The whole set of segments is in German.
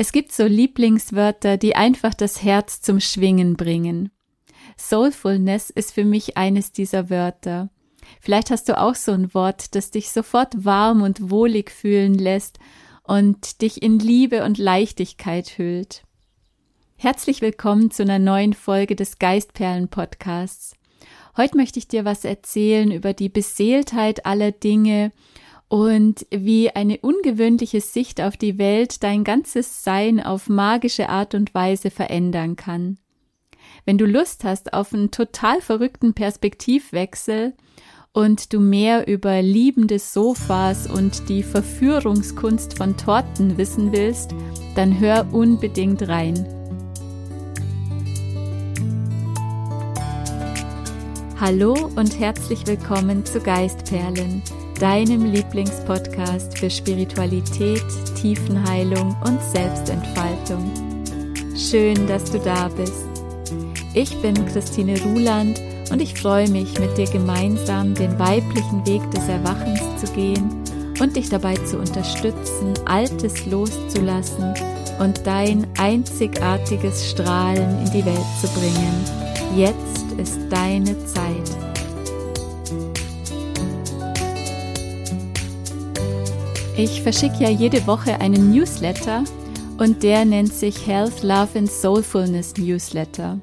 Es gibt so Lieblingswörter, die einfach das Herz zum Schwingen bringen. Soulfulness ist für mich eines dieser Wörter. Vielleicht hast du auch so ein Wort, das dich sofort warm und wohlig fühlen lässt und dich in Liebe und Leichtigkeit hüllt. Herzlich willkommen zu einer neuen Folge des Geistperlen Podcasts. Heute möchte ich dir was erzählen über die Beseeltheit aller Dinge und wie eine ungewöhnliche Sicht auf die Welt dein ganzes Sein auf magische Art und Weise verändern kann. Wenn du Lust hast auf einen total verrückten Perspektivwechsel und du mehr über liebende Sofas und die Verführungskunst von Torten wissen willst, dann hör unbedingt rein. Hallo und herzlich willkommen zu Geistperlen deinem Lieblingspodcast für Spiritualität, Tiefenheilung und Selbstentfaltung. Schön, dass du da bist. Ich bin Christine Ruland und ich freue mich, mit dir gemeinsam den weiblichen Weg des Erwachens zu gehen und dich dabei zu unterstützen, Altes loszulassen und dein einzigartiges Strahlen in die Welt zu bringen. Jetzt ist deine Zeit. Ich verschicke ja jede Woche einen Newsletter und der nennt sich Health, Love and Soulfulness Newsletter.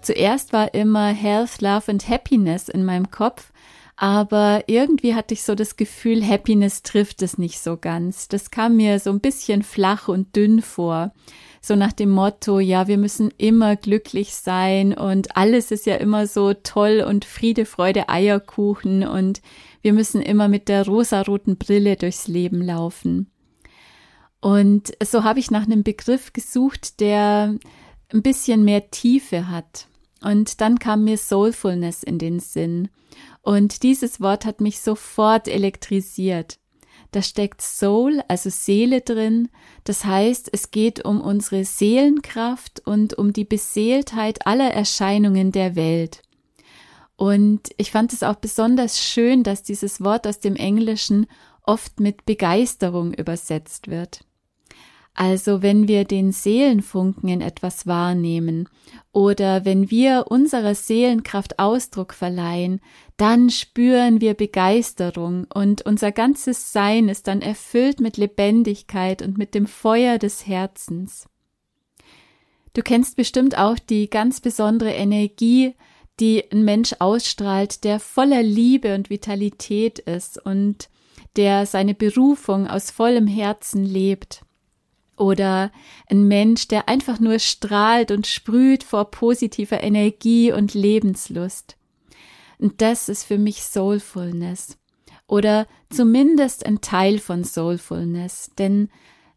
Zuerst war immer Health, Love and Happiness in meinem Kopf, aber irgendwie hatte ich so das Gefühl, Happiness trifft es nicht so ganz. Das kam mir so ein bisschen flach und dünn vor. So nach dem Motto, ja, wir müssen immer glücklich sein und alles ist ja immer so toll und Friede, Freude, Eierkuchen und wir müssen immer mit der rosaroten Brille durchs Leben laufen. Und so habe ich nach einem Begriff gesucht, der ein bisschen mehr Tiefe hat. Und dann kam mir Soulfulness in den Sinn. Und dieses Wort hat mich sofort elektrisiert. Da steckt Soul, also Seele drin. Das heißt, es geht um unsere Seelenkraft und um die Beseeltheit aller Erscheinungen der Welt. Und ich fand es auch besonders schön, dass dieses Wort aus dem Englischen oft mit Begeisterung übersetzt wird. Also wenn wir den Seelenfunken in etwas wahrnehmen oder wenn wir unserer Seelenkraft Ausdruck verleihen, dann spüren wir Begeisterung und unser ganzes Sein ist dann erfüllt mit Lebendigkeit und mit dem Feuer des Herzens. Du kennst bestimmt auch die ganz besondere Energie, die ein Mensch ausstrahlt, der voller Liebe und Vitalität ist und der seine Berufung aus vollem Herzen lebt. Oder ein Mensch, der einfach nur strahlt und sprüht vor positiver Energie und Lebenslust. Und das ist für mich Soulfulness. Oder zumindest ein Teil von Soulfulness, denn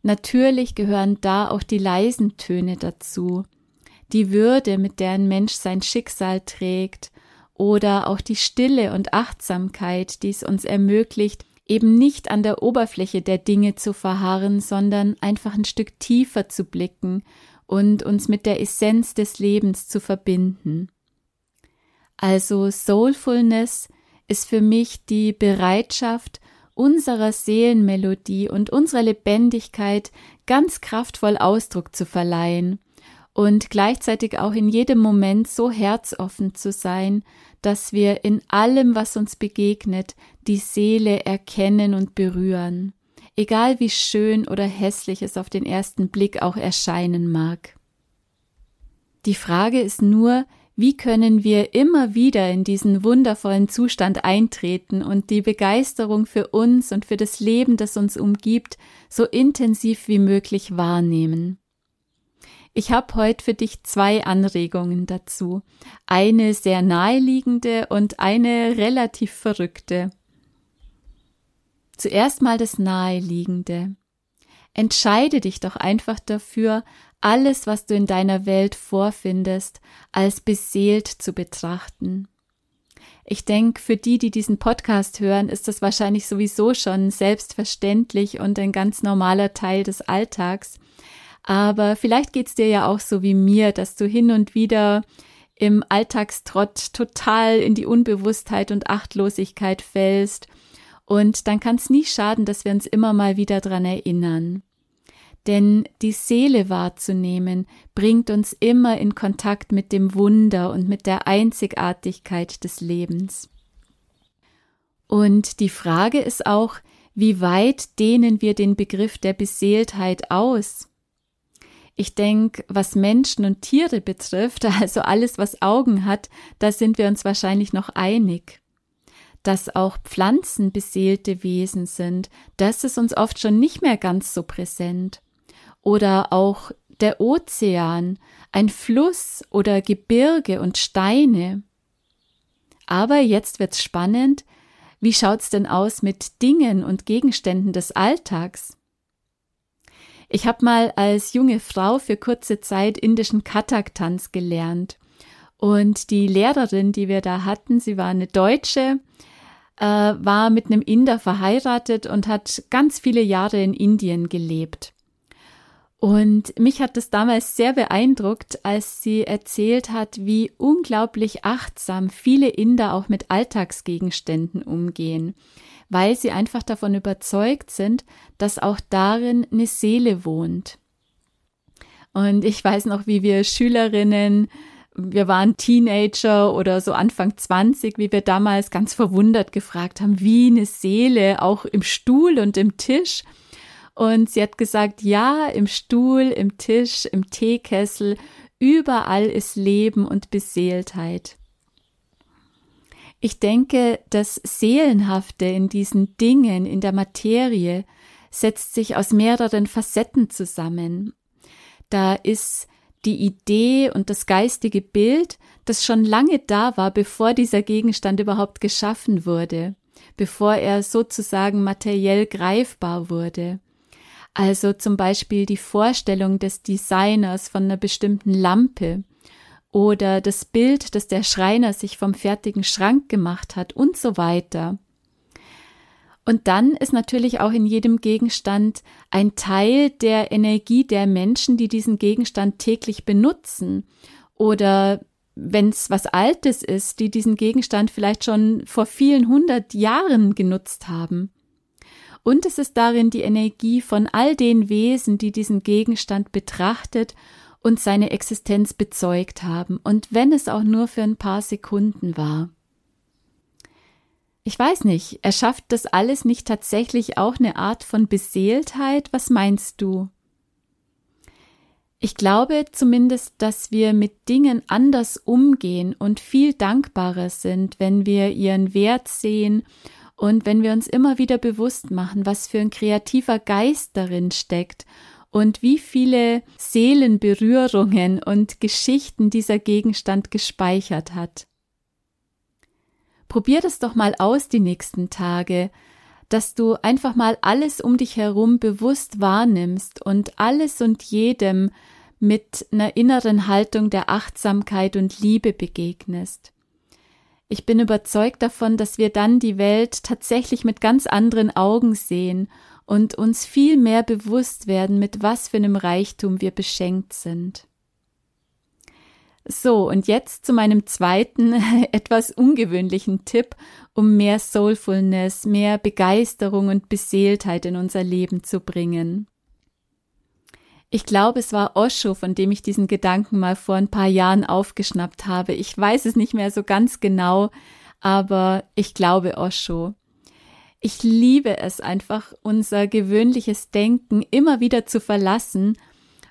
natürlich gehören da auch die leisen Töne dazu, die Würde, mit der ein Mensch sein Schicksal trägt, oder auch die Stille und Achtsamkeit, die es uns ermöglicht, eben nicht an der Oberfläche der Dinge zu verharren, sondern einfach ein Stück tiefer zu blicken und uns mit der Essenz des Lebens zu verbinden. Also Soulfulness ist für mich die Bereitschaft, unserer Seelenmelodie und unserer Lebendigkeit ganz kraftvoll Ausdruck zu verleihen und gleichzeitig auch in jedem Moment so herzoffen zu sein, dass wir in allem, was uns begegnet, die Seele erkennen und berühren, egal wie schön oder hässlich es auf den ersten Blick auch erscheinen mag. Die Frage ist nur, wie können wir immer wieder in diesen wundervollen Zustand eintreten und die Begeisterung für uns und für das Leben, das uns umgibt, so intensiv wie möglich wahrnehmen. Ich habe heute für dich zwei Anregungen dazu. Eine sehr naheliegende und eine relativ verrückte. Zuerst mal das Naheliegende. Entscheide dich doch einfach dafür, alles, was du in deiner Welt vorfindest, als beseelt zu betrachten. Ich denke, für die, die diesen Podcast hören, ist das wahrscheinlich sowieso schon selbstverständlich und ein ganz normaler Teil des Alltags. Aber vielleicht geht's dir ja auch so wie mir, dass du hin und wieder im Alltagstrott total in die Unbewusstheit und Achtlosigkeit fällst. Und dann kann es nie schaden, dass wir uns immer mal wieder dran erinnern. Denn die Seele wahrzunehmen bringt uns immer in Kontakt mit dem Wunder und mit der Einzigartigkeit des Lebens. Und die Frage ist auch, wie weit dehnen wir den Begriff der Beseeltheit aus? Ich denke, was Menschen und Tiere betrifft, also alles, was Augen hat, da sind wir uns wahrscheinlich noch einig. Dass auch Pflanzen beseelte Wesen sind, das ist uns oft schon nicht mehr ganz so präsent. Oder auch der Ozean, ein Fluss oder Gebirge und Steine. Aber jetzt wird's spannend, wie schaut's denn aus mit Dingen und Gegenständen des Alltags? Ich habe mal als junge Frau für kurze Zeit indischen Kathak-Tanz gelernt. Und die Lehrerin, die wir da hatten, sie war eine Deutsche, äh, war mit einem Inder verheiratet und hat ganz viele Jahre in Indien gelebt. Und mich hat es damals sehr beeindruckt, als sie erzählt hat, wie unglaublich achtsam viele Inder auch mit Alltagsgegenständen umgehen, weil sie einfach davon überzeugt sind, dass auch darin eine Seele wohnt. Und ich weiß noch, wie wir Schülerinnen, wir waren Teenager oder so Anfang 20, wie wir damals ganz verwundert gefragt haben, wie eine Seele auch im Stuhl und im Tisch. Und sie hat gesagt, ja, im Stuhl, im Tisch, im Teekessel, überall ist Leben und Beseeltheit. Ich denke, das Seelenhafte in diesen Dingen, in der Materie, setzt sich aus mehreren Facetten zusammen. Da ist die Idee und das geistige Bild, das schon lange da war, bevor dieser Gegenstand überhaupt geschaffen wurde, bevor er sozusagen materiell greifbar wurde. Also zum Beispiel die Vorstellung des Designers von einer bestimmten Lampe oder das Bild, das der Schreiner sich vom fertigen Schrank gemacht hat und so weiter. Und dann ist natürlich auch in jedem Gegenstand ein Teil der Energie der Menschen, die diesen Gegenstand täglich benutzen oder wenn es was Altes ist, die diesen Gegenstand vielleicht schon vor vielen hundert Jahren genutzt haben. Und es ist darin die Energie von all den Wesen, die diesen Gegenstand betrachtet und seine Existenz bezeugt haben, und wenn es auch nur für ein paar Sekunden war. Ich weiß nicht, erschafft das alles nicht tatsächlich auch eine Art von Beseeltheit? Was meinst du? Ich glaube zumindest, dass wir mit Dingen anders umgehen und viel dankbarer sind, wenn wir ihren Wert sehen und wenn wir uns immer wieder bewusst machen, was für ein kreativer Geist darin steckt und wie viele Seelenberührungen und Geschichten dieser Gegenstand gespeichert hat. Probier das doch mal aus die nächsten Tage, dass du einfach mal alles um dich herum bewusst wahrnimmst und alles und jedem mit einer inneren Haltung der Achtsamkeit und Liebe begegnest. Ich bin überzeugt davon, dass wir dann die Welt tatsächlich mit ganz anderen Augen sehen und uns viel mehr bewusst werden, mit was für einem Reichtum wir beschenkt sind. So, und jetzt zu meinem zweiten, etwas ungewöhnlichen Tipp, um mehr Soulfulness, mehr Begeisterung und Beseeltheit in unser Leben zu bringen. Ich glaube, es war Osho, von dem ich diesen Gedanken mal vor ein paar Jahren aufgeschnappt habe. Ich weiß es nicht mehr so ganz genau, aber ich glaube Osho. Ich liebe es einfach, unser gewöhnliches Denken immer wieder zu verlassen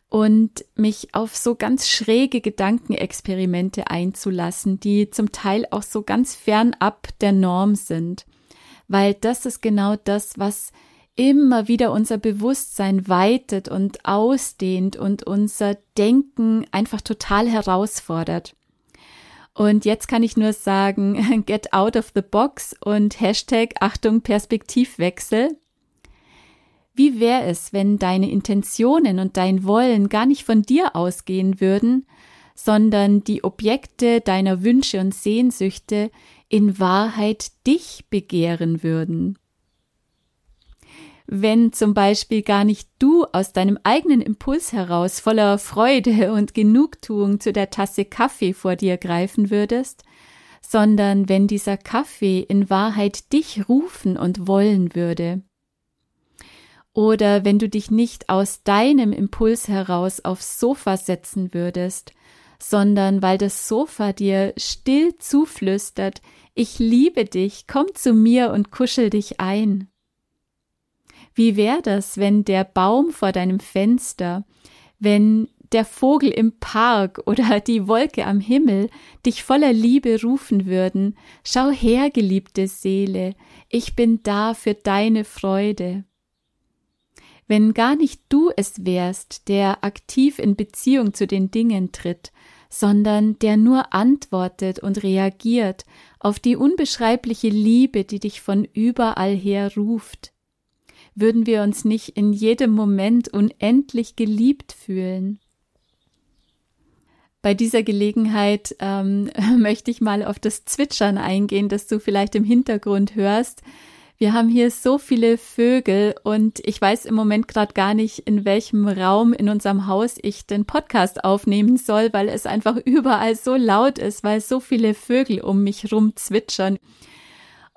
und mich auf so ganz schräge Gedankenexperimente einzulassen, die zum Teil auch so ganz fernab der Norm sind. Weil das ist genau das, was immer wieder unser Bewusstsein weitet und ausdehnt und unser Denken einfach total herausfordert. Und jetzt kann ich nur sagen, get out of the box und Hashtag Achtung Perspektivwechsel. Wie wäre es, wenn deine Intentionen und dein Wollen gar nicht von dir ausgehen würden, sondern die Objekte deiner Wünsche und Sehnsüchte in Wahrheit dich begehren würden? Wenn zum Beispiel gar nicht du aus deinem eigenen Impuls heraus voller Freude und Genugtuung zu der Tasse Kaffee vor dir greifen würdest, sondern wenn dieser Kaffee in Wahrheit dich rufen und wollen würde. oder wenn du dich nicht aus deinem Impuls heraus aufs Sofa setzen würdest, sondern weil das Sofa dir still zuflüstert, ich liebe dich, komm zu mir und kuschel dich ein. Wie wäre das, wenn der Baum vor deinem Fenster, wenn der Vogel im Park oder die Wolke am Himmel dich voller Liebe rufen würden, schau her, geliebte Seele, ich bin da für deine Freude wenn gar nicht du es wärst, der aktiv in Beziehung zu den Dingen tritt, sondern der nur antwortet und reagiert auf die unbeschreibliche Liebe, die dich von überall her ruft. Würden wir uns nicht in jedem Moment unendlich geliebt fühlen? Bei dieser Gelegenheit ähm, möchte ich mal auf das Zwitschern eingehen, das du vielleicht im Hintergrund hörst. Wir haben hier so viele Vögel und ich weiß im Moment gerade gar nicht, in welchem Raum in unserem Haus ich den Podcast aufnehmen soll, weil es einfach überall so laut ist, weil so viele Vögel um mich rum zwitschern.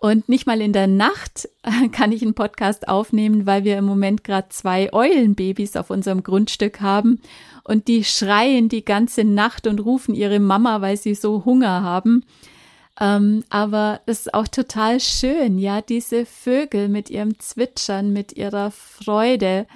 Und nicht mal in der Nacht kann ich einen Podcast aufnehmen, weil wir im Moment gerade zwei Eulenbabys auf unserem Grundstück haben und die schreien die ganze Nacht und rufen ihre Mama, weil sie so Hunger haben. Ähm, aber es ist auch total schön, ja, diese Vögel mit ihrem Zwitschern, mit ihrer Freude,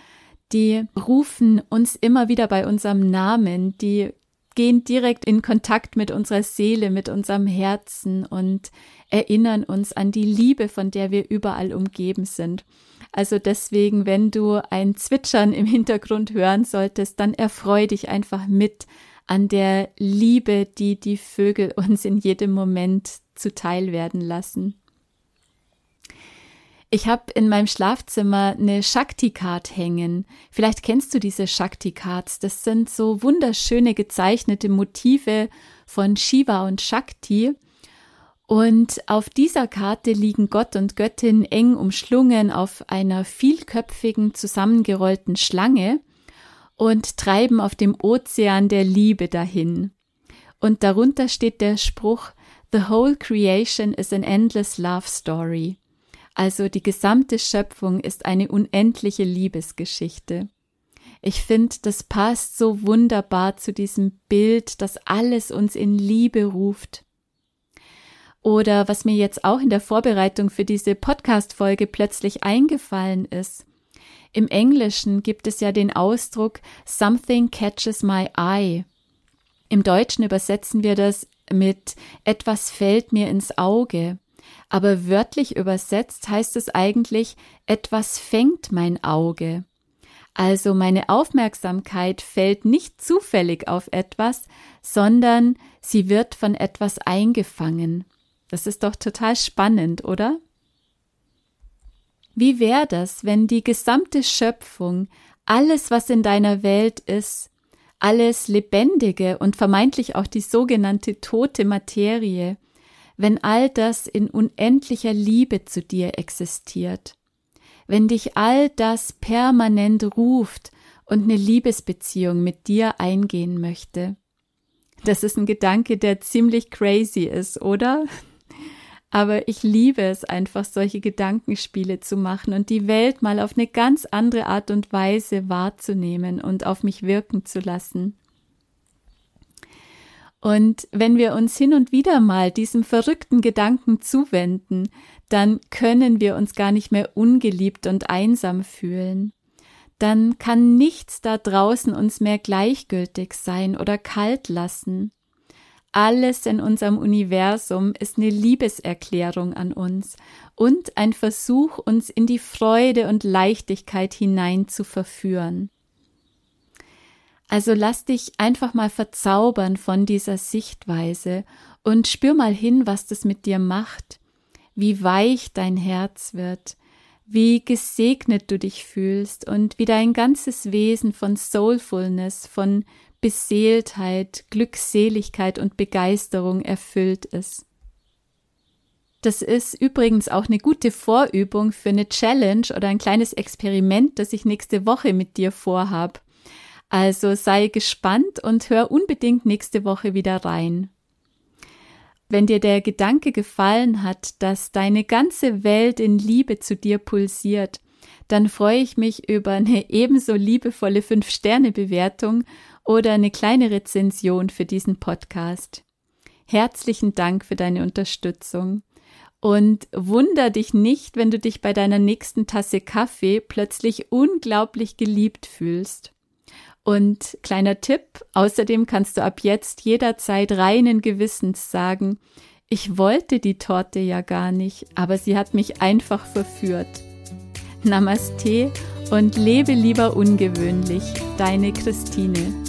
die rufen uns immer wieder bei unserem Namen, die gehen direkt in Kontakt mit unserer Seele, mit unserem Herzen und erinnern uns an die Liebe, von der wir überall umgeben sind. Also deswegen, wenn du ein Zwitschern im Hintergrund hören solltest, dann erfreu dich einfach mit an der Liebe, die die Vögel uns in jedem Moment zuteil werden lassen. Ich habe in meinem Schlafzimmer eine Shakti-Card hängen. Vielleicht kennst du diese Shakti-Cards. Das sind so wunderschöne gezeichnete Motive von Shiva und Shakti. Und auf dieser Karte liegen Gott und Göttin eng umschlungen auf einer vielköpfigen, zusammengerollten Schlange und treiben auf dem Ozean der Liebe dahin. Und darunter steht der Spruch The whole creation is an endless love story. Also die gesamte Schöpfung ist eine unendliche Liebesgeschichte. Ich finde, das passt so wunderbar zu diesem Bild, dass alles uns in Liebe ruft. Oder was mir jetzt auch in der Vorbereitung für diese Podcast-Folge plötzlich eingefallen ist. Im Englischen gibt es ja den Ausdruck Something catches my eye. Im Deutschen übersetzen wir das mit etwas fällt mir ins Auge. Aber wörtlich übersetzt heißt es eigentlich etwas fängt mein Auge. Also meine Aufmerksamkeit fällt nicht zufällig auf etwas, sondern sie wird von etwas eingefangen. Das ist doch total spannend, oder? Wie wäre das, wenn die gesamte Schöpfung, alles, was in deiner Welt ist, alles Lebendige und vermeintlich auch die sogenannte tote Materie, wenn all das in unendlicher Liebe zu dir existiert, wenn dich all das permanent ruft und eine Liebesbeziehung mit dir eingehen möchte. Das ist ein Gedanke, der ziemlich crazy ist, oder? Aber ich liebe es einfach, solche Gedankenspiele zu machen und die Welt mal auf eine ganz andere Art und Weise wahrzunehmen und auf mich wirken zu lassen. Und wenn wir uns hin und wieder mal diesem verrückten Gedanken zuwenden, dann können wir uns gar nicht mehr ungeliebt und einsam fühlen. Dann kann nichts da draußen uns mehr gleichgültig sein oder kalt lassen. Alles in unserem Universum ist eine Liebeserklärung an uns und ein Versuch, uns in die Freude und Leichtigkeit hinein zu verführen. Also lass dich einfach mal verzaubern von dieser Sichtweise und spür mal hin, was das mit dir macht, wie weich dein Herz wird, wie gesegnet du dich fühlst und wie dein ganzes Wesen von Soulfulness, von Beseeltheit, Glückseligkeit und Begeisterung erfüllt ist. Das ist übrigens auch eine gute Vorübung für eine Challenge oder ein kleines Experiment, das ich nächste Woche mit dir vorhab. Also sei gespannt und hör unbedingt nächste Woche wieder rein. Wenn dir der Gedanke gefallen hat, dass deine ganze Welt in Liebe zu dir pulsiert dann freue ich mich über eine ebenso liebevolle 5-Sterne-Bewertung oder eine kleine Rezension für diesen Podcast. Herzlichen Dank für deine Unterstützung. Und wunder dich nicht, wenn du dich bei deiner nächsten Tasse Kaffee plötzlich unglaublich geliebt fühlst. Und kleiner Tipp, außerdem kannst du ab jetzt jederzeit reinen Gewissens sagen, ich wollte die Torte ja gar nicht, aber sie hat mich einfach verführt. Namaste und lebe lieber ungewöhnlich, deine Christine.